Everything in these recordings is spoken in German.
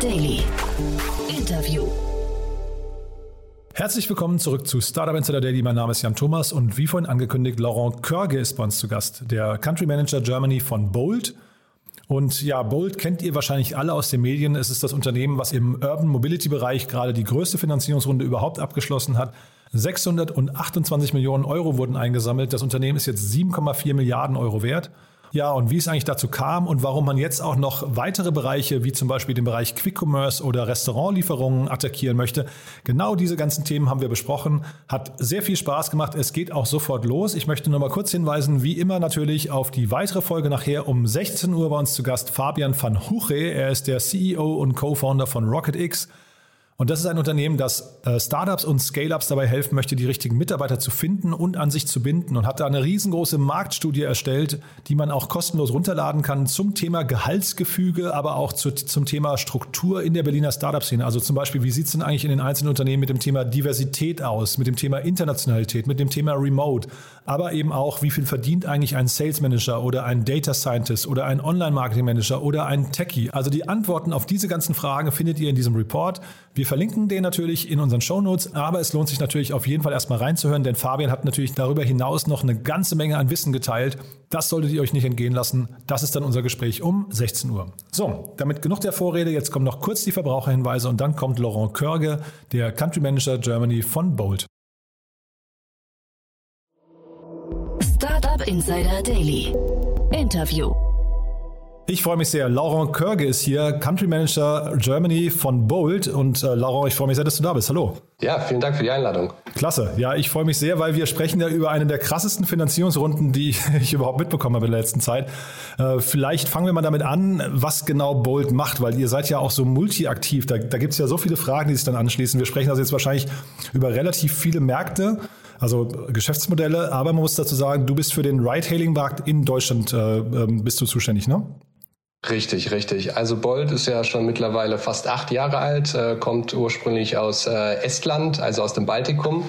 Daily. Interview. Herzlich willkommen zurück zu Startup Insider Daily. Mein Name ist Jan Thomas und wie vorhin angekündigt, Laurent Körge ist bei uns zu Gast, der Country Manager Germany von Bolt. Und ja, Bolt kennt ihr wahrscheinlich alle aus den Medien. Es ist das Unternehmen, was im Urban Mobility Bereich gerade die größte Finanzierungsrunde überhaupt abgeschlossen hat. 628 Millionen Euro wurden eingesammelt. Das Unternehmen ist jetzt 7,4 Milliarden Euro wert. Ja, und wie es eigentlich dazu kam und warum man jetzt auch noch weitere Bereiche, wie zum Beispiel den Bereich Quick Commerce oder Restaurantlieferungen attackieren möchte. Genau diese ganzen Themen haben wir besprochen. Hat sehr viel Spaß gemacht. Es geht auch sofort los. Ich möchte nur mal kurz hinweisen, wie immer natürlich auf die weitere Folge nachher um 16 Uhr bei uns zu Gast Fabian van Huche. Er ist der CEO und Co-Founder von RocketX. Und das ist ein Unternehmen, das äh, Startups und Scale-ups dabei helfen möchte, die richtigen Mitarbeiter zu finden und an sich zu binden und hat da eine riesengroße Marktstudie erstellt, die man auch kostenlos runterladen kann zum Thema Gehaltsgefüge, aber auch zu, zum Thema Struktur in der Berliner Startup-Szene. Also zum Beispiel, wie sieht es denn eigentlich in den einzelnen Unternehmen mit dem Thema Diversität aus, mit dem Thema Internationalität, mit dem Thema Remote, aber eben auch, wie viel verdient eigentlich ein Sales Manager oder ein Data Scientist oder ein Online-Marketing-Manager oder ein Techie. Also die Antworten auf diese ganzen Fragen findet ihr in diesem Report. Wir verlinken den natürlich in unseren Shownotes, aber es lohnt sich natürlich auf jeden Fall erstmal reinzuhören, denn Fabian hat natürlich darüber hinaus noch eine ganze Menge an Wissen geteilt. Das solltet ihr euch nicht entgehen lassen. Das ist dann unser Gespräch um 16 Uhr. So, damit genug der Vorrede. Jetzt kommen noch kurz die Verbraucherhinweise und dann kommt Laurent Körge, der Country Manager Germany von Bolt. Startup Insider Daily. Interview. Ich freue mich sehr. Laurent Körge ist hier, Country Manager Germany von Bolt. Und äh, Laurent, ich freue mich sehr, dass du da bist. Hallo. Ja, vielen Dank für die Einladung. Klasse. Ja, ich freue mich sehr, weil wir sprechen ja über eine der krassesten Finanzierungsrunden, die ich überhaupt mitbekommen habe in der letzten Zeit. Äh, vielleicht fangen wir mal damit an, was genau Bolt macht, weil ihr seid ja auch so multiaktiv. Da, da gibt es ja so viele Fragen, die sich dann anschließen. Wir sprechen also jetzt wahrscheinlich über relativ viele Märkte also Geschäftsmodelle. Aber man muss dazu sagen, du bist für den Ride-Hailing-Markt in Deutschland äh, ähm, bist du zuständig, ne? Richtig, richtig. Also Bolt ist ja schon mittlerweile fast acht Jahre alt, äh, kommt ursprünglich aus äh, Estland, also aus dem Baltikum,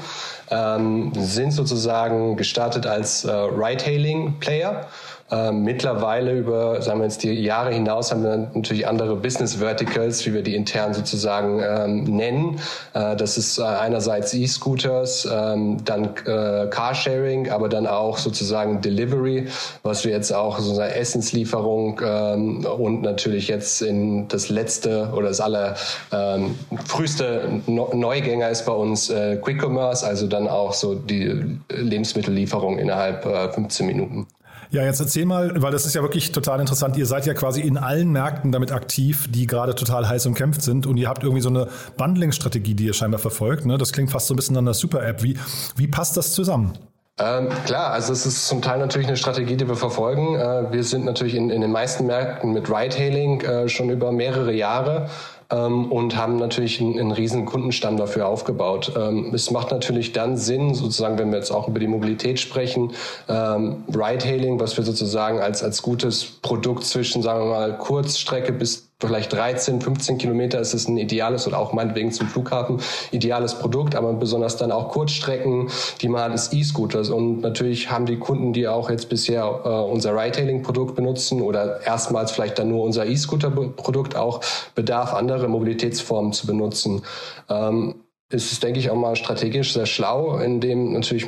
ähm, sind sozusagen gestartet als äh, Ride-Hailing-Player ähm, mittlerweile über, sagen wir jetzt die Jahre hinaus, haben wir natürlich andere Business Verticals, wie wir die intern sozusagen ähm, nennen. Äh, das ist äh, einerseits E-Scooters, ähm, dann äh, Carsharing, aber dann auch sozusagen Delivery, was wir jetzt auch sozusagen Essenslieferung ähm, und natürlich jetzt in das letzte oder das aller ähm, früheste Neugänger ist bei uns äh, Quick Commerce, also dann auch so die Lebensmittellieferung innerhalb äh, 15 Minuten. Ja, jetzt erzähl mal, weil das ist ja wirklich total interessant. Ihr seid ja quasi in allen Märkten damit aktiv, die gerade total heiß umkämpft sind und ihr habt irgendwie so eine Bundling-Strategie, die ihr scheinbar verfolgt. Ne? Das klingt fast so ein bisschen an der Super-App. Wie, wie passt das zusammen? Ähm, klar, also es ist zum Teil natürlich eine Strategie, die wir verfolgen. Äh, wir sind natürlich in, in den meisten Märkten mit Ride-Hailing äh, schon über mehrere Jahre ähm, und haben natürlich einen, einen riesen Kundenstamm dafür aufgebaut. Ähm, es macht natürlich dann Sinn, sozusagen, wenn wir jetzt auch über die Mobilität sprechen, ähm, Ride-Hailing, was wir sozusagen als, als gutes Produkt zwischen, sagen wir mal, Kurzstrecke bis vielleicht 13, 15 Kilometer ist es ein ideales oder auch meinetwegen zum Flughafen ideales Produkt, aber besonders dann auch Kurzstrecken, die man hat, ist E-Scooters. Und natürlich haben die Kunden, die auch jetzt bisher äh, unser Ride-Hailing-Produkt benutzen oder erstmals vielleicht dann nur unser E-Scooter-Produkt auch Bedarf, andere Mobilitätsformen zu benutzen. Ähm, ist es, denke ich, auch mal strategisch sehr schlau, indem natürlich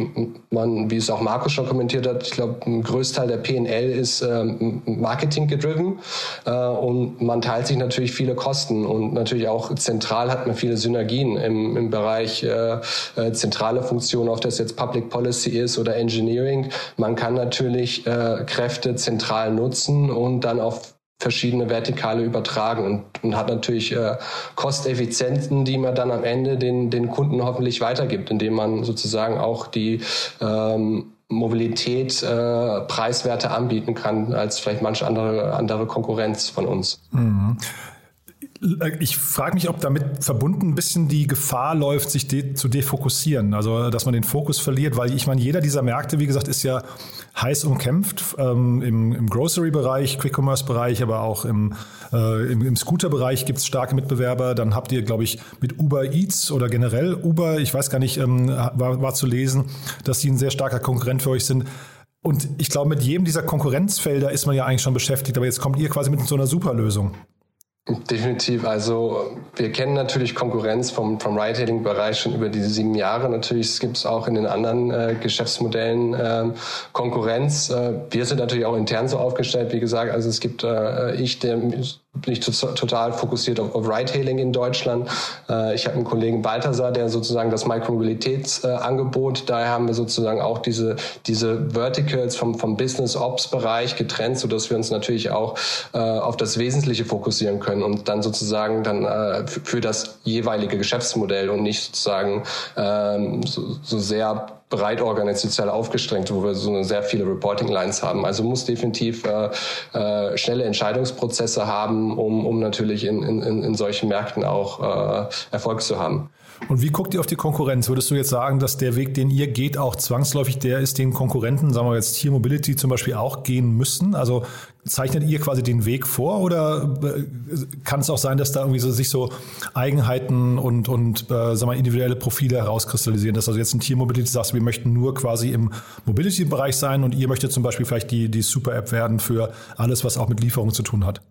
man, wie es auch Markus schon kommentiert hat, ich glaube, ein Größteil der PNL ist ähm, Marketing gedriven äh, und man teilt sich natürlich viele Kosten und natürlich auch zentral hat man viele Synergien im, im Bereich äh, äh, zentrale Funktionen, ob das jetzt Public Policy ist oder Engineering. Man kann natürlich äh, Kräfte zentral nutzen und dann auf verschiedene Vertikale übertragen und, und hat natürlich äh, Kosteffizienten, die man dann am Ende den, den Kunden hoffentlich weitergibt, indem man sozusagen auch die ähm, Mobilität äh, preiswerte anbieten kann als vielleicht manche andere, andere Konkurrenz von uns. Mhm. Ich frage mich, ob damit verbunden ein bisschen die Gefahr läuft, sich de zu defokussieren. Also, dass man den Fokus verliert, weil ich meine, jeder dieser Märkte, wie gesagt, ist ja heiß umkämpft. Ähm, Im, im Grocery-Bereich, Quick-Commerce-Bereich, aber auch im, äh, im, im Scooter-Bereich gibt es starke Mitbewerber. Dann habt ihr, glaube ich, mit Uber Eats oder generell Uber, ich weiß gar nicht, ähm, war, war zu lesen, dass die ein sehr starker Konkurrent für euch sind. Und ich glaube, mit jedem dieser Konkurrenzfelder ist man ja eigentlich schon beschäftigt, aber jetzt kommt ihr quasi mit so einer Superlösung. Definitiv. Also wir kennen natürlich Konkurrenz vom, vom Ride-Hailing-Bereich schon über diese sieben Jahre. Natürlich gibt es auch in den anderen äh, Geschäftsmodellen äh, Konkurrenz. Äh, wir sind natürlich auch intern so aufgestellt, wie gesagt. Also es gibt äh, ich, der bin ich total fokussiert auf, auf Ride-Hailing in Deutschland. Äh, ich habe einen Kollegen Balthasar, der sozusagen das Mikromobilitätsangebot, daher haben wir sozusagen auch diese, diese Verticals vom, vom Business-Ops-Bereich getrennt, sodass wir uns natürlich auch äh, auf das Wesentliche fokussieren können und dann sozusagen dann äh, für das jeweilige Geschäftsmodell und nicht sozusagen ähm, so, so sehr breit organisational aufgestrengt, wo wir so sehr viele Reporting-Lines haben. Also muss definitiv äh, äh, schnelle Entscheidungsprozesse haben, um, um natürlich in, in, in solchen Märkten auch äh, Erfolg zu haben. Und wie guckt ihr auf die Konkurrenz? Würdest du jetzt sagen, dass der Weg, den ihr geht, auch zwangsläufig der ist, den Konkurrenten, sagen wir jetzt Tier Mobility zum Beispiel, auch gehen müssen? Also zeichnet ihr quasi den Weg vor oder äh, kann es auch sein, dass da irgendwie so, sich so Eigenheiten und, und äh, sagen wir, individuelle Profile herauskristallisieren? Dass also jetzt ein Tier Mobility sagt, wir möchten nur quasi im Mobility-Bereich sein und ihr möchtet zum Beispiel vielleicht die, die Super-App werden für alles, was auch mit Lieferung zu tun hat?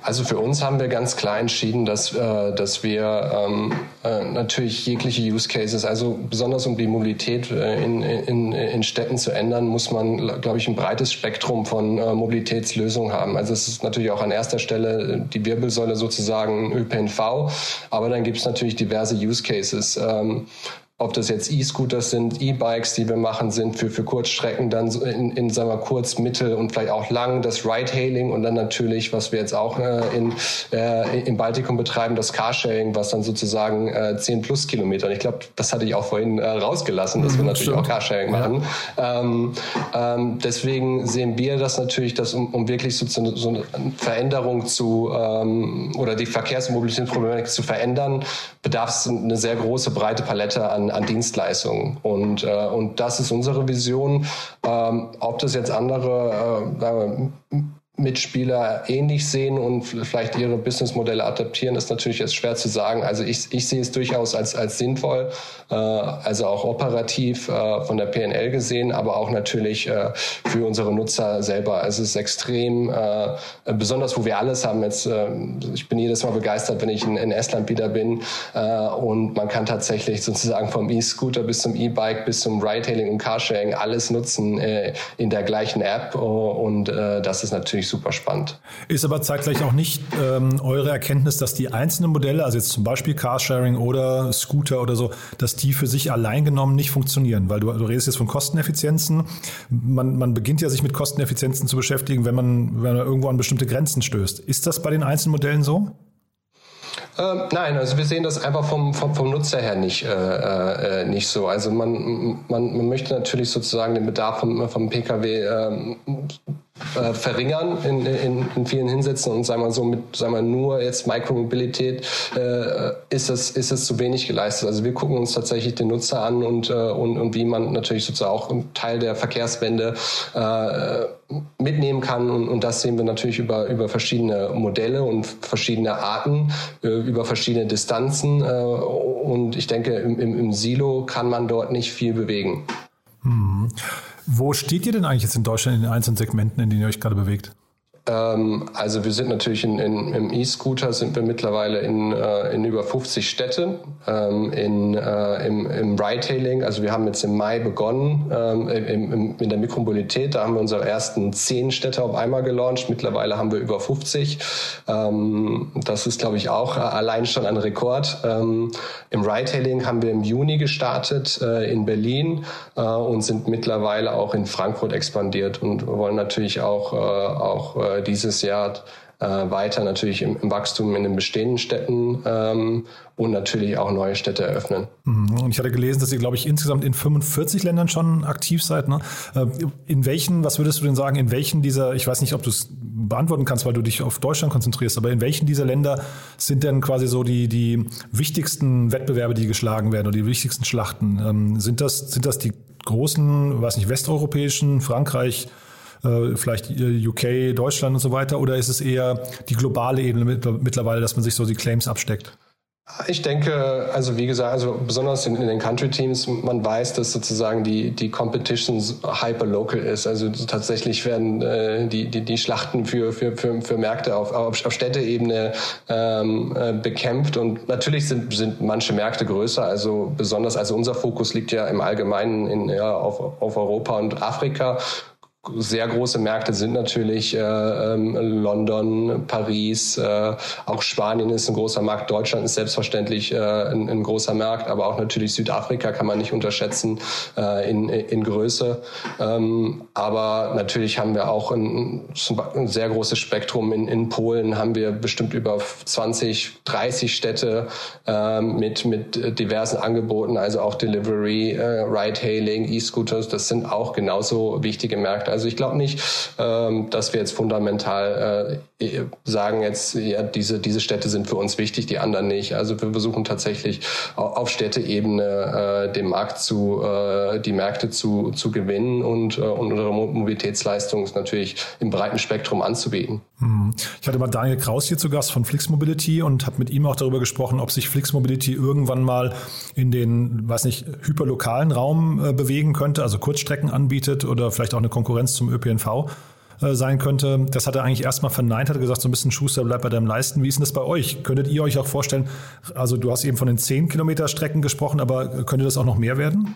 Also für uns haben wir ganz klar entschieden, dass, äh, dass wir ähm, äh, natürlich jegliche Use Cases, also besonders um die Mobilität äh, in, in, in Städten zu ändern, muss man, glaube ich, ein breites Spektrum von äh, Mobilitätslösungen haben. Also es ist natürlich auch an erster Stelle die Wirbelsäule sozusagen ÖPNV, aber dann gibt es natürlich diverse Use Cases. Ähm, ob das jetzt E-Scooters sind, E-Bikes, die wir machen, sind für, für Kurzstrecken, dann in, in sagen wir, kurz, mittel und vielleicht auch lang das Ride-Hailing und dann natürlich, was wir jetzt auch äh, in, äh, im Baltikum betreiben, das Carsharing, was dann sozusagen äh, 10 plus Kilometer. Und ich glaube, das hatte ich auch vorhin äh, rausgelassen, dass mhm, wir natürlich stimmt. auch Carsharing machen. Ja. Ähm, ähm, deswegen sehen wir das natürlich, dass um, um wirklich so, so, so eine Veränderung zu ähm, oder die Verkehrs- und Mobilitätsproblematik zu verändern, bedarf es eine sehr große, breite Palette an, an Dienstleistungen. Und, äh, und das ist unsere Vision. Ähm, ob das jetzt andere äh, Mitspieler ähnlich sehen und vielleicht ihre Businessmodelle adaptieren, ist natürlich jetzt schwer zu sagen. Also ich, ich sehe es durchaus als, als sinnvoll, äh, also auch operativ äh, von der PNL gesehen, aber auch natürlich äh, für unsere Nutzer selber. Es ist extrem, äh, besonders wo wir alles haben. Jetzt, äh, ich bin jedes Mal begeistert, wenn ich in, in Estland wieder bin äh, und man kann tatsächlich sozusagen vom E-Scooter bis zum E-Bike bis zum Ride-Hailing und Carsharing alles nutzen äh, in der gleichen App und äh, das ist natürlich super spannend. Ist aber zeitgleich auch nicht ähm, eure Erkenntnis, dass die einzelnen Modelle, also jetzt zum Beispiel Carsharing oder Scooter oder so, dass die für sich allein genommen nicht funktionieren, weil du, du redest jetzt von Kosteneffizienzen. Man, man beginnt ja sich mit Kosteneffizienzen zu beschäftigen, wenn man, wenn man irgendwo an bestimmte Grenzen stößt. Ist das bei den einzelnen Modellen so? Ähm, nein, also wir sehen das einfach vom, vom, vom Nutzer her nicht, äh, äh, nicht so. Also man, man, man möchte natürlich sozusagen den Bedarf vom, vom Pkw ähm, äh, verringern in, in, in vielen Hinsätzen und sagen wir so mit sagen wir nur jetzt Micromobilität äh, ist es ist es zu wenig geleistet. Also wir gucken uns tatsächlich den Nutzer an und äh, und, und wie man natürlich sozusagen auch einen Teil der Verkehrswende äh, mitnehmen kann und, und das sehen wir natürlich über über verschiedene Modelle und verschiedene Arten, äh, über verschiedene Distanzen äh, und ich denke im, im, im Silo kann man dort nicht viel bewegen. Mhm. Wo steht ihr denn eigentlich jetzt in Deutschland in den einzelnen Segmenten, in denen ihr euch gerade bewegt? Ähm, also wir sind natürlich in, in, im E-Scooter sind wir mittlerweile in, äh, in über 50 Städten. Ähm, in, äh, im, Im Ride-Hailing, also wir haben jetzt im Mai begonnen ähm, im, im, in der Mikromobilität. Da haben wir unsere ersten zehn Städte auf einmal gelauncht. Mittlerweile haben wir über 50. Ähm, das ist, glaube ich, auch allein schon ein Rekord. Ähm, Im Ride-Hailing haben wir im Juni gestartet äh, in Berlin äh, und sind mittlerweile auch in Frankfurt expandiert und wollen natürlich auch, äh, auch äh, dieses Jahr äh, weiter natürlich im, im, Wachstum in den bestehenden Städten ähm, und natürlich auch neue Städte eröffnen. Mhm. Und ich hatte gelesen, dass ihr, glaube ich, insgesamt in 45 Ländern schon aktiv seid. Ne? Äh, in welchen, was würdest du denn sagen, in welchen dieser, ich weiß nicht, ob du es beantworten kannst, weil du dich auf Deutschland konzentrierst, aber in welchen dieser Länder sind denn quasi so die, die wichtigsten Wettbewerbe, die geschlagen werden oder die wichtigsten Schlachten? Ähm, sind, das, sind das die großen, weiß nicht, westeuropäischen, Frankreich, äh, vielleicht äh, UK, Deutschland und so weiter? Oder ist es eher die globale Ebene mittlerweile, dass man sich so die Claims absteckt? Ich denke, also wie gesagt, also besonders in, in den Country-Teams, man weiß, dass sozusagen die, die Competition hyper-local ist. Also tatsächlich werden äh, die, die, die Schlachten für, für, für, für Märkte auf, auf, auf Städteebene ähm, äh, bekämpft. Und natürlich sind, sind manche Märkte größer. Also besonders, also unser Fokus liegt ja im Allgemeinen in, ja, auf, auf Europa und Afrika sehr große Märkte sind natürlich äh, ähm, London, Paris, äh, auch Spanien ist ein großer Markt, Deutschland ist selbstverständlich äh, ein, ein, großer Markt, aber auch natürlich Südafrika kann man nicht unterschätzen äh, in, in Größe. Ähm, aber natürlich haben wir auch ein, ein sehr großes Spektrum. In, in Polen haben wir bestimmt über 20, 30 Städte äh, mit, mit diversen Angeboten, also auch Delivery, äh, Ride-Hailing, E-Scooters, das sind auch genauso wichtige Märkte. Also ich glaube nicht, ähm, dass wir jetzt fundamental äh, sagen jetzt, ja, diese, diese Städte sind für uns wichtig, die anderen nicht. Also wir versuchen tatsächlich auf Städteebene äh, den Markt zu, äh, die Märkte zu, zu gewinnen und, äh, und unsere Mobilitätsleistung natürlich im breiten Spektrum anzubieten. Hm. Ich hatte mal Daniel Kraus hier zu Gast von Flix Mobility und habe mit ihm auch darüber gesprochen, ob sich Flix Mobility irgendwann mal in den, weiß nicht, hyperlokalen Raum äh, bewegen könnte, also Kurzstrecken anbietet oder vielleicht auch eine Konkurrenz Konkurrenz zum ÖPNV äh, sein könnte. Das hat er eigentlich erstmal verneint, hat gesagt, so ein bisschen Schuster bleibt bei deinem Leisten. Wie ist denn das bei euch? Könntet ihr euch auch vorstellen, also du hast eben von den 10 Kilometer Strecken gesprochen, aber könnte das auch noch mehr werden?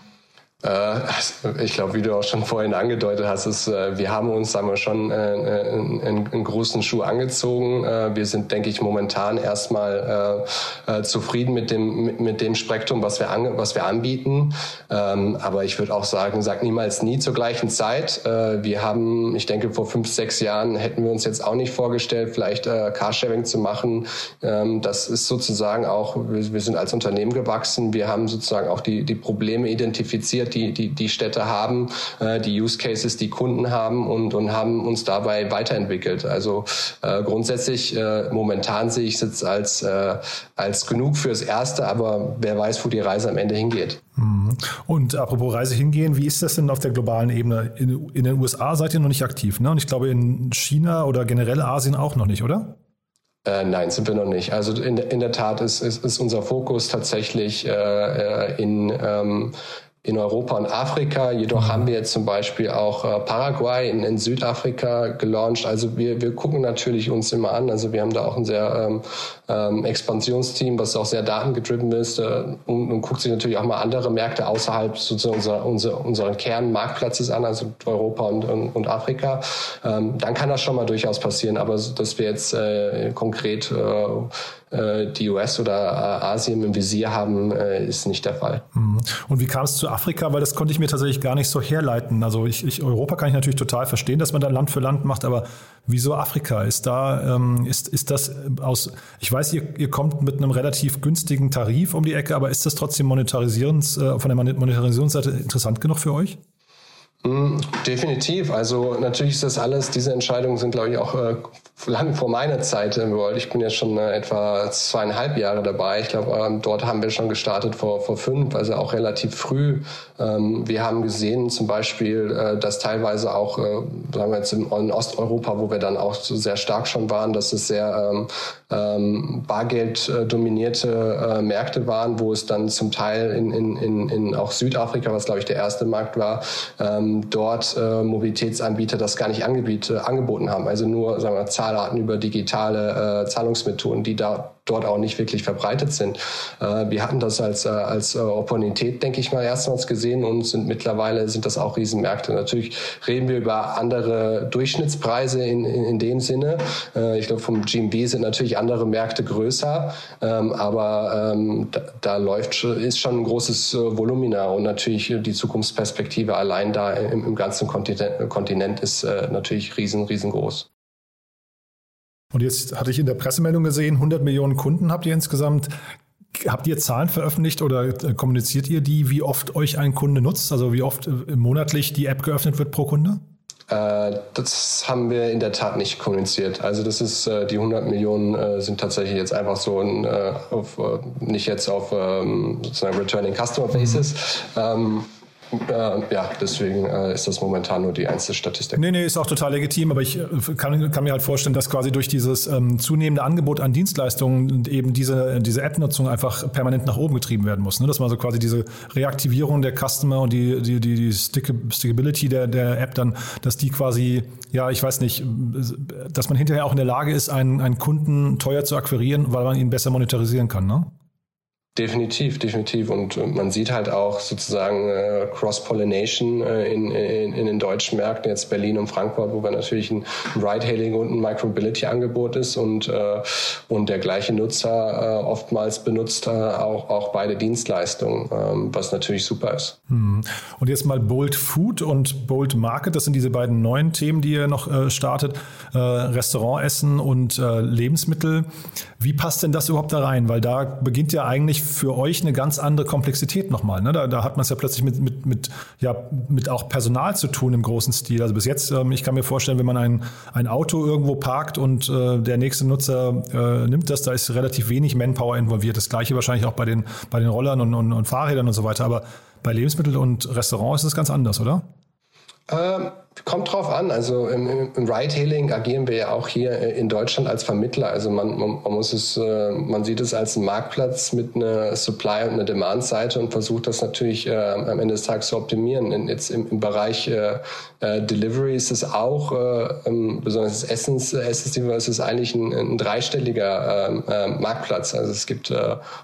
Äh, ich glaube, wie du auch schon vorhin angedeutet hast, ist, äh, wir haben uns, sagen wir schon, äh, einen, einen großen Schuh angezogen. Wir sind, denke ich, momentan erstmal zufrieden mit dem, mit dem Spektrum, was wir, an, was wir anbieten. Ähm, aber ich würde auch sagen, sag niemals nie zur gleichen Zeit. Wir haben, ich denke, vor fünf, sechs Jahren hätten wir uns jetzt auch nicht vorgestellt, vielleicht Carsharing zu machen. Ähm, das ist sozusagen auch, wir sind als Unternehmen gewachsen. Wir haben sozusagen auch die, die Probleme identifiziert, die, die, die Städte haben, äh, die Use Cases, die Kunden haben und, und haben uns dabei weiterentwickelt. Also äh, grundsätzlich, äh, momentan sehe ich es jetzt als, äh, als genug fürs Erste, aber wer weiß, wo die Reise am Ende hingeht. Mhm. Und apropos Reise hingehen, wie ist das denn auf der globalen Ebene? In, in den USA seid ihr noch nicht aktiv, ne? Und ich glaube in China oder generell Asien auch noch nicht, oder? Äh, nein, sind wir noch nicht. Also in, in der Tat ist, ist, ist unser Fokus tatsächlich äh, äh in ähm, in Europa und Afrika. Jedoch haben wir jetzt zum Beispiel auch äh, Paraguay in, in, Südafrika gelauncht. Also wir, wir gucken natürlich uns immer an. Also wir haben da auch ein sehr ähm, ähm, Expansionsteam, was auch sehr datengetrieben ist äh, und, und, guckt sich natürlich auch mal andere Märkte außerhalb sozusagen unserer, unser, unseren Kernmarktplatzes an, also Europa und, und, und Afrika. Ähm, dann kann das schon mal durchaus passieren. Aber dass wir jetzt äh, konkret äh, die US oder äh, Asien im Visier haben, äh, ist nicht der Fall. Mhm. Und wie kam es zu Afrika? Weil das konnte ich mir tatsächlich gar nicht so herleiten. Also ich, ich, Europa kann ich natürlich total verstehen, dass man da Land für Land macht, aber wieso Afrika? Ist da, ähm, ist, ist das aus, ich weiß, ihr, ihr kommt mit einem relativ günstigen Tarif um die Ecke, aber ist das trotzdem monetarisierens, äh, von der Monetarisierungsseite interessant genug für euch? Mm, definitiv. Also natürlich ist das alles, diese Entscheidungen sind, glaube ich, auch äh, lang vor meiner Zeit im World. Ich bin jetzt schon äh, etwa zweieinhalb Jahre dabei. Ich glaube, ähm, dort haben wir schon gestartet vor, vor fünf, also auch relativ früh. Ähm, wir haben gesehen zum Beispiel, äh, dass teilweise auch, äh, sagen wir jetzt in, in Osteuropa, wo wir dann auch so sehr stark schon waren, dass es sehr ähm, ähm, Bargeld äh, dominierte äh, Märkte waren, wo es dann zum Teil in, in, in, in auch Südafrika, was glaube ich der erste Markt war, ähm, dort äh, Mobilitätsanbieter das gar nicht angeboten, angeboten haben. Also nur sagen wir, Zahlarten über digitale äh, Zahlungsmethoden, die da dort auch nicht wirklich verbreitet sind. Äh, wir hatten das als, äh, als äh, Opportunität, denke ich mal, erstmals gesehen und sind mittlerweile sind das auch Riesenmärkte. Natürlich reden wir über andere Durchschnittspreise in, in, in dem Sinne. Ich glaube, vom GMB sind natürlich andere Märkte größer, ähm, aber ähm, da, da läuft ist schon ein großes Volumina und natürlich die Zukunftsperspektive allein da im, im ganzen Kontinent, Kontinent ist natürlich riesen, riesengroß. Und jetzt hatte ich in der Pressemeldung gesehen, 100 Millionen Kunden habt ihr insgesamt. Habt ihr Zahlen veröffentlicht oder äh, kommuniziert ihr die, wie oft euch ein Kunde nutzt? Also wie oft äh, monatlich die App geöffnet wird pro Kunde? Äh, das haben wir in der Tat nicht kommuniziert. Also das ist, die 100 Millionen sind tatsächlich jetzt einfach so ein, auf, nicht jetzt auf ähm, sozusagen Returning Customer Basis. Mhm. Äh, ja, deswegen äh, ist das momentan nur die einzige Statistik. Nee, nee, ist auch total legitim, aber ich äh, kann, kann mir halt vorstellen, dass quasi durch dieses ähm, zunehmende Angebot an Dienstleistungen eben diese, diese App-Nutzung einfach permanent nach oben getrieben werden muss. Ne? Dass man so quasi diese Reaktivierung der Customer und die, die, die, die Stick Stickability der, der App dann, dass die quasi, ja, ich weiß nicht, dass man hinterher auch in der Lage ist, einen, einen Kunden teuer zu akquirieren, weil man ihn besser monetarisieren kann, ne? Definitiv, definitiv. Und man sieht halt auch sozusagen äh, Cross-Pollination äh, in, in, in den deutschen Märkten, jetzt Berlin und Frankfurt, wo wir natürlich ein Ride-Hailing und ein Micromobility-Angebot ist und, äh, und der gleiche Nutzer äh, oftmals benutzt äh, auch, auch beide Dienstleistungen, ähm, was natürlich super ist. Hm. Und jetzt mal Bold Food und Bold Market, das sind diese beiden neuen Themen, die ihr noch äh, startet, äh, Restaurantessen und äh, Lebensmittel. Wie passt denn das überhaupt da rein? Weil da beginnt ja eigentlich für euch eine ganz andere Komplexität nochmal. Ne? Da, da hat man es ja plötzlich mit, mit, mit, ja, mit auch Personal zu tun im großen Stil. Also bis jetzt, ähm, ich kann mir vorstellen, wenn man ein, ein Auto irgendwo parkt und äh, der nächste Nutzer äh, nimmt das, da ist relativ wenig Manpower involviert. Das gleiche wahrscheinlich auch bei den, bei den Rollern und, und, und Fahrrädern und so weiter. Aber bei Lebensmitteln und Restaurants ist es ganz anders, oder? Ähm, kommt drauf an. Also im, im Ride-Hailing agieren wir ja auch hier äh, in Deutschland als Vermittler. Also man, man, man muss es, äh, man sieht es als einen Marktplatz mit einer Supply- und einer Demand-Seite und versucht das natürlich äh, am Ende des Tages zu optimieren. In, jetzt im, im Bereich äh, äh Delivery ist es auch, äh, ähm, besonders das Essens, ist es eigentlich ein, ein dreistelliger Marktplatz. Also es gibt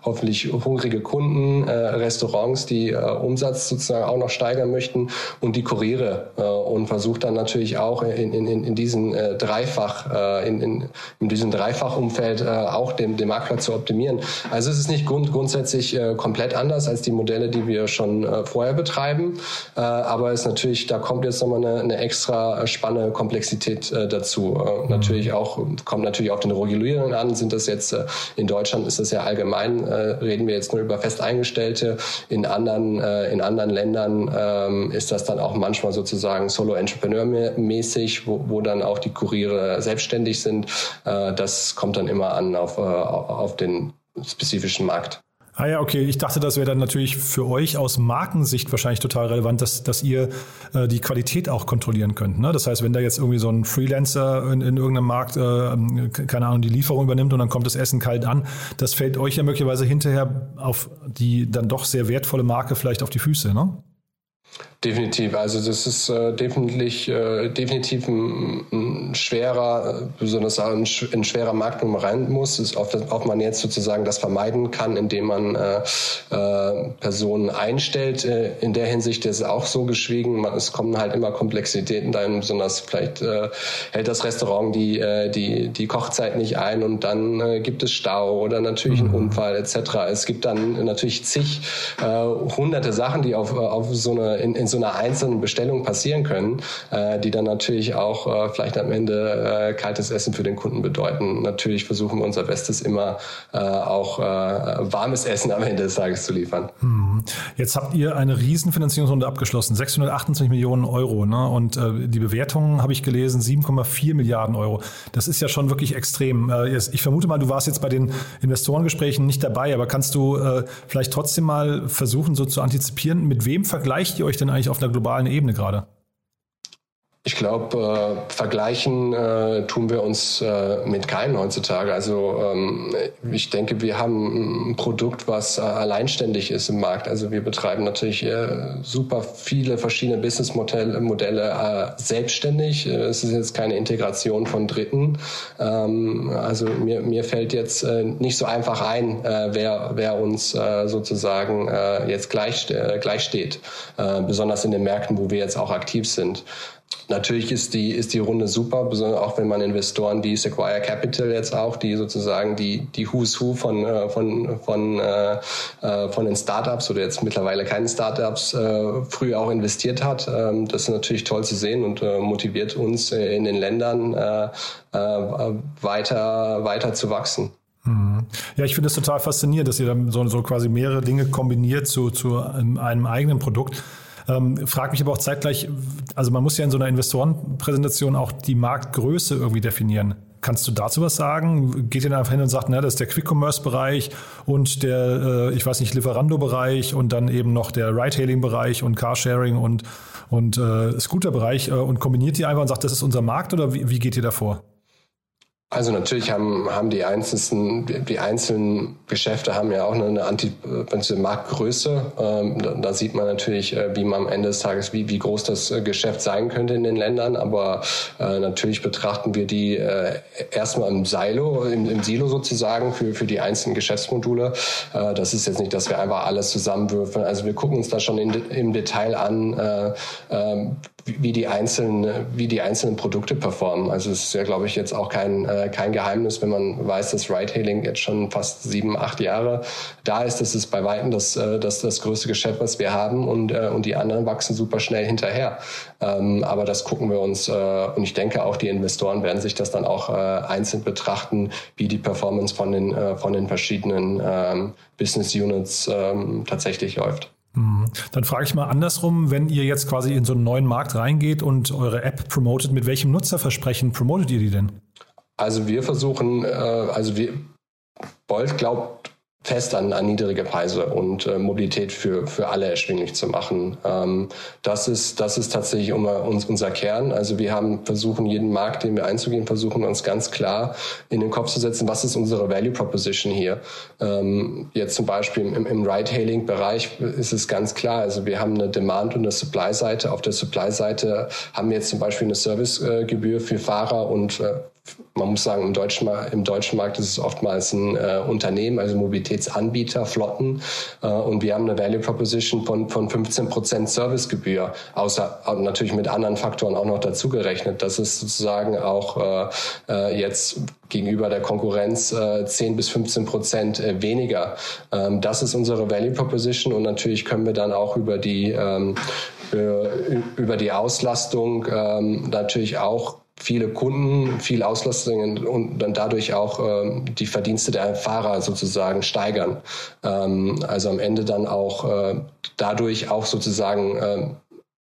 hoffentlich hungrige Kunden, Restaurants, die Umsatz sozusagen auch noch steigern möchten und die Kuriere und versucht dann natürlich auch in, in, in diesen äh, Dreifach, äh, in, in, in diesem Dreifachumfeld äh, auch den, den Marktplatz zu optimieren. Also es ist nicht grund, grundsätzlich äh, komplett anders als die Modelle, die wir schon äh, vorher betreiben, äh, aber es natürlich, da kommt jetzt nochmal eine, eine extra spannende Komplexität äh, dazu. Äh, natürlich auch, kommt natürlich auf den Regulierungen an, sind das jetzt, äh, in Deutschland ist das ja allgemein, äh, reden wir jetzt nur über Festeingestellte, in anderen, äh, in anderen Ländern äh, ist das dann auch manchmal sozusagen Solo-Entrepreneur-mäßig, wo, wo dann auch die Kuriere selbstständig sind. Äh, das kommt dann immer an auf, äh, auf den spezifischen Markt. Ah ja, okay. Ich dachte, das wäre dann natürlich für euch aus Markensicht wahrscheinlich total relevant, dass, dass ihr äh, die Qualität auch kontrollieren könnt. Ne? Das heißt, wenn da jetzt irgendwie so ein Freelancer in, in irgendeinem Markt, äh, keine Ahnung, die Lieferung übernimmt und dann kommt das Essen kalt an, das fällt euch ja möglicherweise hinterher auf die dann doch sehr wertvolle Marke vielleicht auf die Füße, ne? Definitiv. Also das ist äh, definitiv, äh, definitiv ein, ein schwerer, besonders ein, ein schwerer Markt, wo man rein muss. Ist oft, ob man jetzt sozusagen das vermeiden kann, indem man äh, äh, Personen einstellt. Äh, in der Hinsicht ist es auch so geschwiegen. Man, es kommen halt immer Komplexitäten rein, besonders vielleicht äh, hält das Restaurant die, äh, die, die Kochzeit nicht ein und dann äh, gibt es Stau oder natürlich einen mhm. Unfall etc. Es gibt dann natürlich zig äh, hunderte Sachen, die auf, auf so eine in, in so einer einzelnen Bestellung passieren können, äh, die dann natürlich auch äh, vielleicht am Ende äh, kaltes Essen für den Kunden bedeuten. Natürlich versuchen wir unser Bestes immer äh, auch äh, warmes Essen am Ende des Tages zu liefern. Hm. Jetzt habt ihr eine Riesenfinanzierungsrunde abgeschlossen, 628 Millionen Euro. Ne? Und äh, die Bewertungen habe ich gelesen, 7,4 Milliarden Euro. Das ist ja schon wirklich extrem. Äh, ich vermute mal, du warst jetzt bei den Investorengesprächen nicht dabei, aber kannst du äh, vielleicht trotzdem mal versuchen, so zu antizipieren, mit wem vergleicht ihr euch denn eigentlich auf einer globalen Ebene gerade? Ich glaube, äh, vergleichen äh, tun wir uns äh, mit keinem heutzutage. Also ähm, ich denke, wir haben ein Produkt, was äh, alleinständig ist im Markt. Also wir betreiben natürlich äh, super viele verschiedene Businessmodelle Modelle, äh, selbstständig. Es ist jetzt keine Integration von Dritten. Ähm, also mir, mir fällt jetzt nicht so einfach ein, wer, wer uns sozusagen jetzt gleich, gleich steht. Besonders in den Märkten, wo wir jetzt auch aktiv sind. Natürlich ist die, ist die Runde super, besonders auch wenn man Investoren wie Sequoia Capital jetzt auch, die sozusagen die, die Who's Who von, äh, von, von, äh, äh, von den Startups oder jetzt mittlerweile keinen Startups äh, früh auch investiert hat. Ähm, das ist natürlich toll zu sehen und äh, motiviert uns äh, in den Ländern weiter, weiter zu wachsen. Mhm. Ja, ich finde es total faszinierend, dass ihr dann so, so quasi mehrere Dinge kombiniert zu, zu einem eigenen Produkt. Ähm, frag mich aber auch zeitgleich, also man muss ja in so einer Investorenpräsentation auch die Marktgröße irgendwie definieren. Kannst du dazu was sagen? Geht ihr dann einfach hin und sagt, na, das ist der Quick-Commerce-Bereich und der, äh, ich weiß nicht, Lieferando-Bereich und dann eben noch der Ride-Hailing-Bereich und Carsharing und, und äh, Scooter-Bereich äh, und kombiniert die einfach und sagt, das ist unser Markt oder wie, wie geht ihr davor? Also natürlich haben, haben die einzelnen, die einzelnen Geschäfte haben ja auch eine, eine Marktgröße. Ähm, da, da, sieht man natürlich, äh, wie man am Ende des Tages, wie, wie groß das äh, Geschäft sein könnte in den Ländern. Aber äh, natürlich betrachten wir die äh, erstmal im Silo, im, im, Silo sozusagen für, für die einzelnen Geschäftsmodule. Äh, das ist jetzt nicht, dass wir einfach alles zusammenwürfeln. Also wir gucken uns da schon in, im Detail an, äh, ähm, wie die einzelnen, wie die einzelnen Produkte performen. Also es ist ja, glaube ich, jetzt auch kein, äh, kein Geheimnis, wenn man weiß, dass Ride-Hailing jetzt schon fast sieben, acht Jahre da ist. Das ist bei weitem das, äh, das, das größte Geschäft, was wir haben und, äh, und die anderen wachsen super schnell hinterher. Ähm, aber das gucken wir uns äh, und ich denke auch die Investoren werden sich das dann auch äh, einzeln betrachten, wie die Performance von den, äh, von den verschiedenen ähm, Business Units ähm, tatsächlich läuft. Mhm. Dann frage ich mal andersrum, wenn ihr jetzt quasi in so einen neuen Markt reingeht und eure App promotet, mit welchem Nutzerversprechen promotet ihr die denn? Also wir versuchen, äh, also wir, Bolt glaubt fest an, an niedrige Preise und äh, Mobilität für, für alle erschwinglich zu machen. Ähm, das, ist, das ist tatsächlich immer uns, unser Kern. Also wir haben versuchen, jeden Markt, den wir einzugehen, versuchen uns ganz klar in den Kopf zu setzen, was ist unsere Value Proposition hier. Ähm, jetzt zum Beispiel im, im Ride-Hailing-Bereich ist es ganz klar. Also wir haben eine Demand- und eine Supply-Seite. Auf der Supply-Seite haben wir jetzt zum Beispiel eine Servicegebühr für Fahrer und äh, man muss sagen, im deutschen, im deutschen Markt ist es oftmals ein äh, Unternehmen, also Mobilitätsanbieter, Flotten. Äh, und wir haben eine Value Proposition von, von 15 Prozent Servicegebühr, außer natürlich mit anderen Faktoren auch noch dazu gerechnet. Das ist sozusagen auch äh, äh jetzt gegenüber der Konkurrenz äh, 10 bis 15 Prozent äh, weniger. Ähm, das ist unsere Value Proposition und natürlich können wir dann auch über die ähm, über die Auslastung ähm, natürlich auch viele Kunden, viel Auslastung und dann dadurch auch ähm, die Verdienste der Fahrer sozusagen steigern. Ähm, also am Ende dann auch äh, dadurch auch sozusagen äh,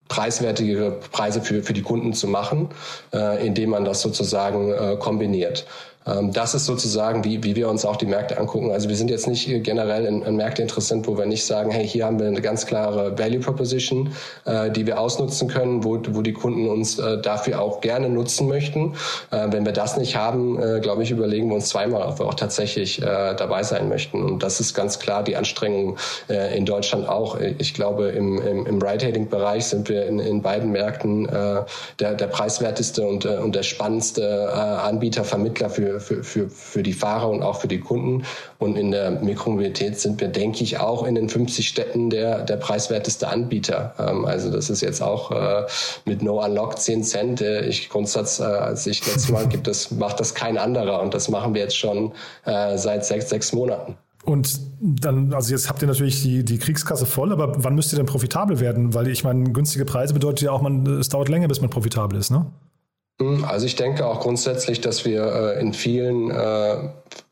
preiswertigere Preise für, für die Kunden zu machen, äh, indem man das sozusagen äh, kombiniert. Ähm, das ist sozusagen, wie, wie wir uns auch die Märkte angucken. Also wir sind jetzt nicht generell in, in Märkte interessant, wo wir nicht sagen, hey, hier haben wir eine ganz klare Value Proposition, äh, die wir ausnutzen können, wo, wo die Kunden uns äh, dafür auch gerne nutzen möchten. Äh, wenn wir das nicht haben, äh, glaube ich, überlegen wir uns zweimal, ob wir auch tatsächlich äh, dabei sein möchten. Und das ist ganz klar die Anstrengung äh, in Deutschland auch. Ich glaube, im, im, im Ride-Hailing-Bereich sind wir in, in beiden Märkten äh, der, der preiswerteste und, äh, und der spannendste äh, Anbieter, Vermittler für für, für, für, die Fahrer und auch für die Kunden. Und in der Mikromobilität sind wir, denke ich, auch in den 50 Städten der, der preiswerteste Anbieter. Ähm, also das ist jetzt auch äh, mit No Unlock 10 Cent. Äh, ich Grundsatz, äh, als ich letztes Mal gibt, das macht das kein anderer. Und das machen wir jetzt schon äh, seit sechs, sechs Monaten. Und dann, also jetzt habt ihr natürlich die, die Kriegskasse voll, aber wann müsst ihr denn profitabel werden? Weil ich meine, günstige Preise bedeutet ja auch, man, es dauert länger, bis man profitabel ist, ne? Hm, also ich denke auch grundsätzlich, dass wir äh, in vielen äh,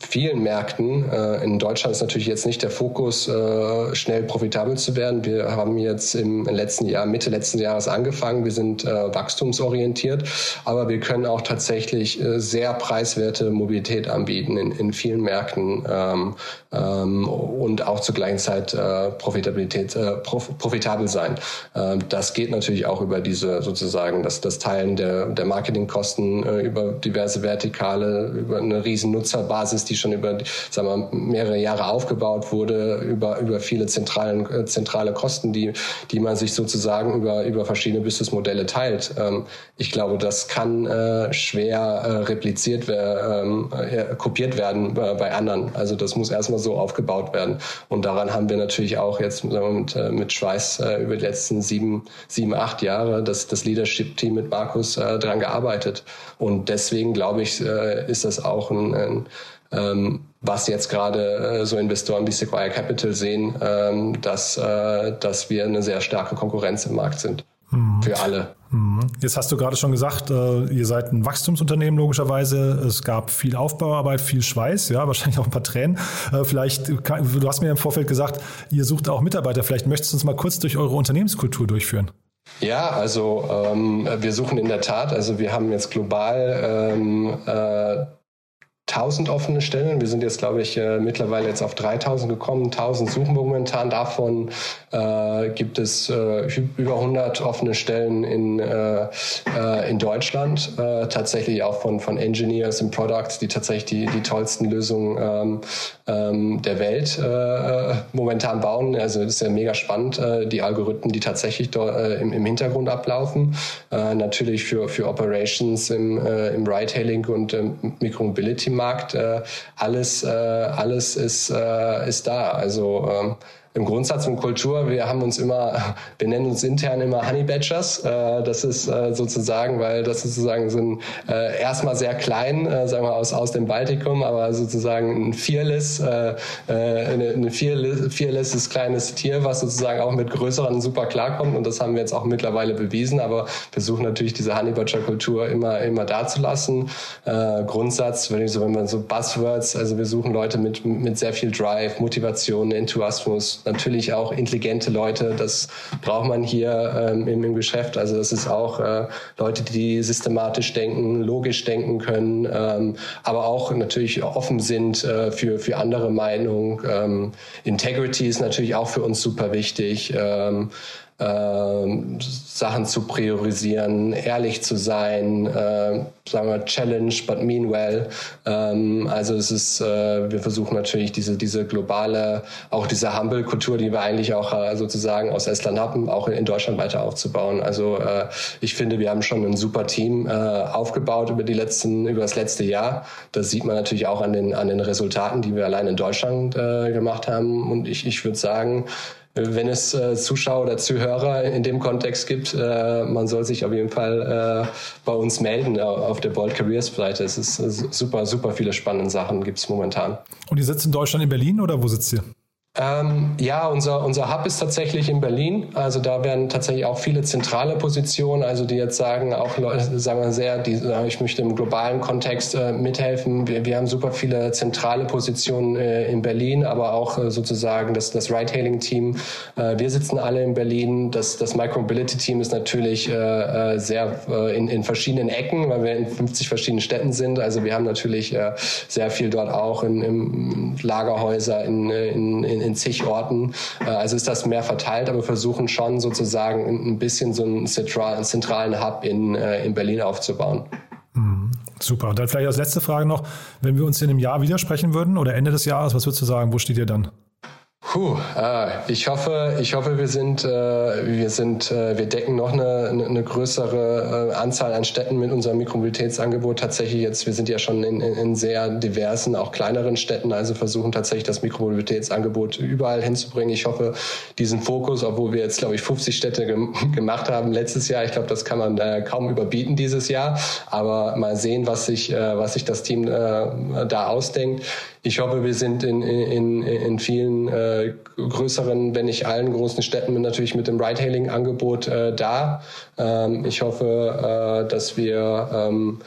vielen Märkten. Äh, in Deutschland ist natürlich jetzt nicht der Fokus, äh, schnell profitabel zu werden. Wir haben jetzt im letzten Jahr, Mitte letzten Jahres angefangen. Wir sind äh, wachstumsorientiert, aber wir können auch tatsächlich sehr preiswerte Mobilität anbieten in, in vielen Märkten ähm, ähm, und auch zur gleichen Zeit Profitabilität, profitabel sein. Ähm, das geht natürlich auch über diese sozusagen das, das Teilen der, der Marketingkosten über diverse Vertikale, über eine riesen Nutzerbasis Basis, die schon über sagen wir, mehrere Jahre aufgebaut wurde, über, über viele zentralen, äh, zentrale Kosten, die, die man sich sozusagen über, über verschiedene Businessmodelle teilt. Ähm, ich glaube, das kann äh, schwer äh, repliziert ähm, kopiert werden bei anderen. Also das muss erstmal so aufgebaut werden. Und daran haben wir natürlich auch jetzt mit, mit Schweiß über die letzten sieben, sieben acht Jahre das, das Leadership-Team mit Markus dran gearbeitet. Und deswegen glaube ich, ist das auch ein, ein ähm, was jetzt gerade äh, so Investoren wie Sequoia Capital sehen, ähm, dass, äh, dass wir eine sehr starke Konkurrenz im Markt sind. Mhm. Für alle. Mhm. Jetzt hast du gerade schon gesagt, äh, ihr seid ein Wachstumsunternehmen logischerweise. Es gab viel Aufbauarbeit, viel Schweiß, ja, wahrscheinlich auch ein paar Tränen. Äh, vielleicht, du hast mir im Vorfeld gesagt, ihr sucht auch Mitarbeiter. Vielleicht möchtest du uns mal kurz durch eure Unternehmenskultur durchführen. Ja, also ähm, wir suchen in der Tat, also wir haben jetzt global ähm, äh, 1000 offene Stellen. Wir sind jetzt, glaube ich, äh, mittlerweile jetzt auf 3000 gekommen. 1000 suchen wir momentan. Davon äh, gibt es äh, über 100 offene Stellen in, äh, äh, in Deutschland. Tatsächlich auch von, von Engineers und Products, die tatsächlich die, die tollsten Lösungen ähm, ähm, der Welt momentan bauen. Also es ist ja mega spannend, die Algorithmen, die tatsächlich dort, im, im Hintergrund ablaufen. natürlich für, für Operations im, im Ride-Hailing und ähm, Micromobility Markt, äh, alles, äh, alles ist, äh, ist da. Also ähm, im Grundsatz und Kultur, wir haben uns immer, wir nennen uns intern immer Honey Badgers. Äh, das ist äh, sozusagen, weil das sozusagen sind äh, erstmal sehr klein, sagen wir aus, aus dem Baltikum, aber sozusagen ein Fearless, eine Fearless, fearlesses kleines Tier, was sozusagen auch mit größeren super klarkommt und das haben wir jetzt auch mittlerweile bewiesen, aber wir versuchen natürlich diese Honey Badger Kultur immer, immer da zu lassen. Äh, Grundsatz, wenn ich so, wenn man so Buzzwords, also wir suchen Leute mit, mit sehr viel Drive, Motivation, Enthusiasmus, natürlich auch intelligente Leute. Das braucht man hier ähm, im, im, Geschäft. Also das ist auch äh, Leute, die systematisch denken, logisch denken können, ähm, aber auch natürlich offen sind äh, für, für andere Meinungen. Ähm, Integrity ist natürlich auch für uns super wichtig. Ähm, Sachen zu priorisieren, ehrlich zu sein, äh, sagen wir Challenge, but mean well. Ähm, also es ist, äh, wir versuchen natürlich diese diese globale, auch diese Humble-Kultur, die wir eigentlich auch äh, sozusagen aus Estland haben, auch in Deutschland weiter aufzubauen. Also ich finde, wir haben schon ein super Team aufgebaut über die letzten, über das letzte Jahr. Das sieht man natürlich auch an den an den Resultaten, die wir allein in Deutschland gemacht haben. Und ich ich würde sagen, wenn es äh, Zuschauer oder Zuhörer in dem Kontext gibt, äh, man soll sich auf jeden Fall äh, bei uns melden äh, auf der Bold Careers Seite. Es ist super, super viele spannende Sachen gibt es momentan. Und ihr sitzt in Deutschland in Berlin oder wo sitzt ihr? Ähm, ja, unser, unser Hub ist tatsächlich in Berlin. Also da werden tatsächlich auch viele zentrale Positionen, also die jetzt sagen, auch Leute, sagen wir sehr, die, ich möchte im globalen Kontext äh, mithelfen. Wir, wir haben super viele zentrale Positionen äh, in Berlin, aber auch äh, sozusagen das, das Ride-Hailing-Team. Äh, wir sitzen alle in Berlin. Das, das Micromobility-Team ist natürlich äh, äh, sehr in, in verschiedenen Ecken, weil wir in 50 verschiedenen Städten sind. Also wir haben natürlich sehr viel dort auch in, in Lagerhäuser, in, in, in in zig Orten. Äh, also ist das mehr verteilt, aber versuchen schon sozusagen ein bisschen so einen zentralen Hub in, äh, in Berlin aufzubauen. Mhm. Super. Und dann vielleicht als letzte Frage noch, wenn wir uns in einem Jahr widersprechen würden oder Ende des Jahres, was würdest du sagen, wo steht ihr dann? Puh, äh, ich hoffe, ich hoffe, wir sind, äh, wir sind, äh, wir decken noch eine, eine größere äh, Anzahl an Städten mit unserem Mikromobilitätsangebot. Tatsächlich jetzt, wir sind ja schon in, in sehr diversen, auch kleineren Städten, also versuchen tatsächlich das Mikromobilitätsangebot überall hinzubringen. Ich hoffe, diesen Fokus, obwohl wir jetzt, glaube ich, 50 Städte gem gemacht haben letztes Jahr, ich glaube, das kann man äh, kaum überbieten dieses Jahr. Aber mal sehen, was sich, äh, was sich das Team äh, da ausdenkt. Ich hoffe, wir sind in, in, in vielen äh, größeren, wenn nicht allen großen Städten natürlich mit dem Ride-Hailing-Angebot äh, da. Ähm, ich hoffe, äh, dass wir ähm,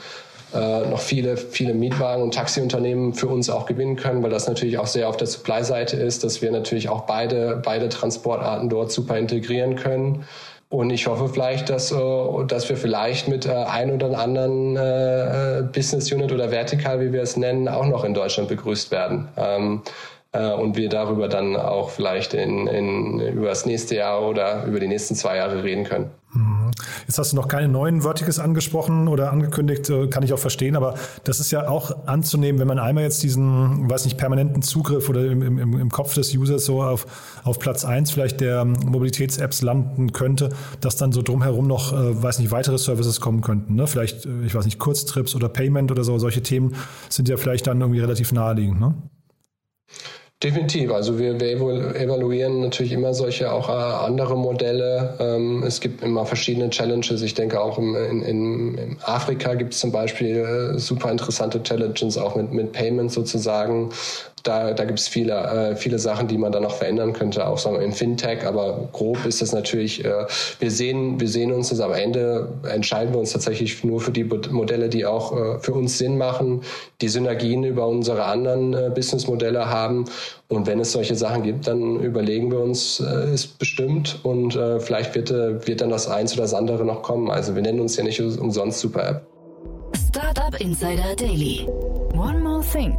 äh, noch viele, viele Mietwagen und Taxiunternehmen für uns auch gewinnen können, weil das natürlich auch sehr auf der Supply-Seite ist, dass wir natürlich auch beide, beide Transportarten dort super integrieren können. Und ich hoffe vielleicht, dass, äh, dass wir vielleicht mit äh, ein oder anderen äh, Business Unit oder Vertikal, wie wir es nennen, auch noch in Deutschland begrüßt werden. Ähm, und wir darüber dann auch vielleicht in, in, über das nächste Jahr oder über die nächsten zwei Jahre reden können. Jetzt hast du noch keine neuen Verticals angesprochen oder angekündigt, äh, kann ich auch verstehen, aber das ist ja auch anzunehmen, wenn man einmal jetzt diesen, weiß nicht, permanenten Zugriff oder im, im, im Kopf des Users so auf, auf Platz eins vielleicht der Mobilitäts-Apps landen könnte, dass dann so drumherum noch, äh, weiß nicht, weitere Services kommen könnten. Ne? Vielleicht, äh, ich weiß nicht, Kurztrips oder Payment oder so, solche Themen sind ja vielleicht dann irgendwie relativ naheliegend. Ne? Definitiv. Also wir, wir evaluieren natürlich immer solche auch äh, andere Modelle. Ähm, es gibt immer verschiedene Challenges. Ich denke auch im, in, in Afrika gibt es zum Beispiel äh, super interessante Challenges auch mit, mit Payments sozusagen. Da, da gibt es viele, äh, viele Sachen, die man da noch verändern könnte, auch sagen wir im Fintech. Aber grob ist das natürlich, äh, wir sehen, wir sehen uns das am Ende, entscheiden wir uns tatsächlich nur für die Modelle, die auch äh, für uns Sinn machen, die Synergien über unsere anderen äh, Businessmodelle haben. Und wenn es solche Sachen gibt, dann überlegen wir uns äh, es bestimmt und äh, vielleicht wird, äh, wird dann das eins oder das andere noch kommen. Also wir nennen uns ja nicht umsonst Super App. Startup Insider Daily. One more thing.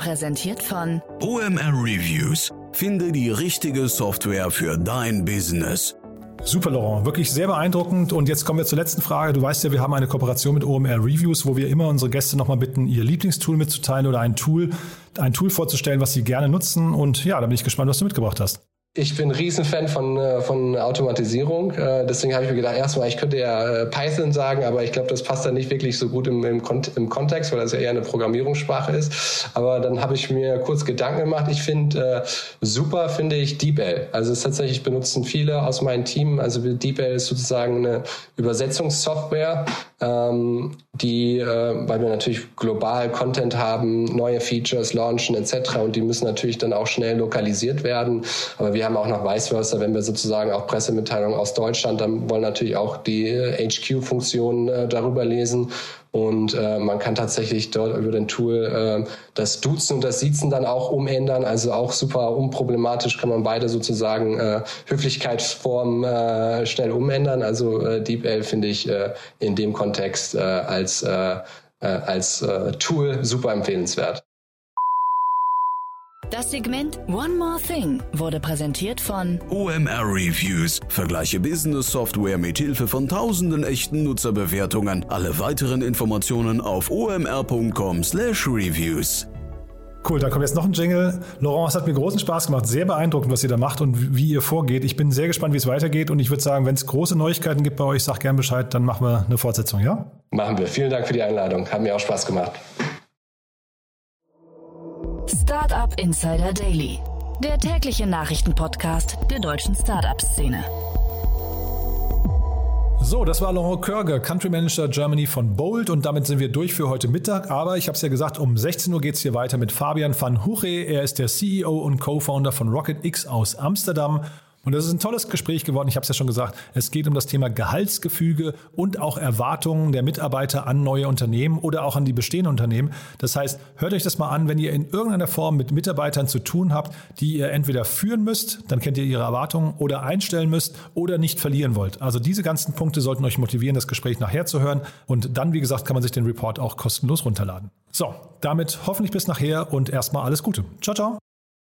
Präsentiert von OMR Reviews. Finde die richtige Software für dein Business. Super, Laurent. Wirklich sehr beeindruckend. Und jetzt kommen wir zur letzten Frage. Du weißt ja, wir haben eine Kooperation mit OMR Reviews, wo wir immer unsere Gäste nochmal bitten, ihr Lieblingstool mitzuteilen oder ein Tool, ein Tool vorzustellen, was sie gerne nutzen. Und ja, da bin ich gespannt, was du mitgebracht hast. Ich bin ein Riesenfan von, äh, von Automatisierung. Äh, deswegen habe ich mir gedacht, erstmal, ich könnte ja äh, Python sagen, aber ich glaube, das passt dann nicht wirklich so gut im, im, im Kontext, weil das ja eher eine Programmierungssprache ist. Aber dann habe ich mir kurz Gedanken gemacht. Ich finde super, finde ich DeepL. Also es tatsächlich benutzen viele aus meinem Team. Also DeepL ist sozusagen eine Übersetzungssoftware, ähm, die, weil wir natürlich global Content haben, neue Features launchen etc. Und die müssen natürlich dann auch schnell lokalisiert werden. Aber wir haben auch noch vice versa, wenn wir sozusagen auch Pressemitteilungen aus Deutschland, dann wollen natürlich auch die HQ-Funktionen äh, darüber lesen. Und äh, man kann tatsächlich dort über den Tool äh, das Duzen und das Siezen dann auch umändern. Also auch super unproblematisch kann man beide sozusagen äh, Höflichkeitsformen äh, schnell umändern. Also äh, DeepL finde ich äh, in dem Kontext äh, als, äh, äh als äh, Tool super empfehlenswert. Das Segment One More Thing wurde präsentiert von OMR Reviews. Vergleiche Business Software mit Hilfe von tausenden echten Nutzerbewertungen. Alle weiteren Informationen auf omr.com/reviews. Cool, da kommt jetzt noch ein Jingle. Laurent, es hat mir großen Spaß gemacht. Sehr beeindruckend, was ihr da macht und wie ihr vorgeht. Ich bin sehr gespannt, wie es weitergeht. Und ich würde sagen, wenn es große Neuigkeiten gibt bei euch, sag gern Bescheid, dann machen wir eine Fortsetzung, ja? Machen wir. Vielen Dank für die Einladung. Hat mir auch Spaß gemacht. Startup Insider Daily, der tägliche Nachrichtenpodcast der deutschen Startup-Szene. So, das war Laurent Körger, Country Manager Germany von Bold und damit sind wir durch für heute Mittag. Aber ich habe es ja gesagt, um 16 Uhr geht es hier weiter mit Fabian van Huche. Er ist der CEO und Co-Founder von Rocket X aus Amsterdam und das ist ein tolles Gespräch geworden. Ich habe es ja schon gesagt. Es geht um das Thema Gehaltsgefüge und auch Erwartungen der Mitarbeiter an neue Unternehmen oder auch an die bestehenden Unternehmen. Das heißt, hört euch das mal an, wenn ihr in irgendeiner Form mit Mitarbeitern zu tun habt, die ihr entweder führen müsst, dann kennt ihr ihre Erwartungen, oder einstellen müsst oder nicht verlieren wollt. Also diese ganzen Punkte sollten euch motivieren, das Gespräch nachher zu hören. Und dann, wie gesagt, kann man sich den Report auch kostenlos runterladen. So, damit hoffentlich bis nachher und erstmal alles Gute. Ciao, ciao.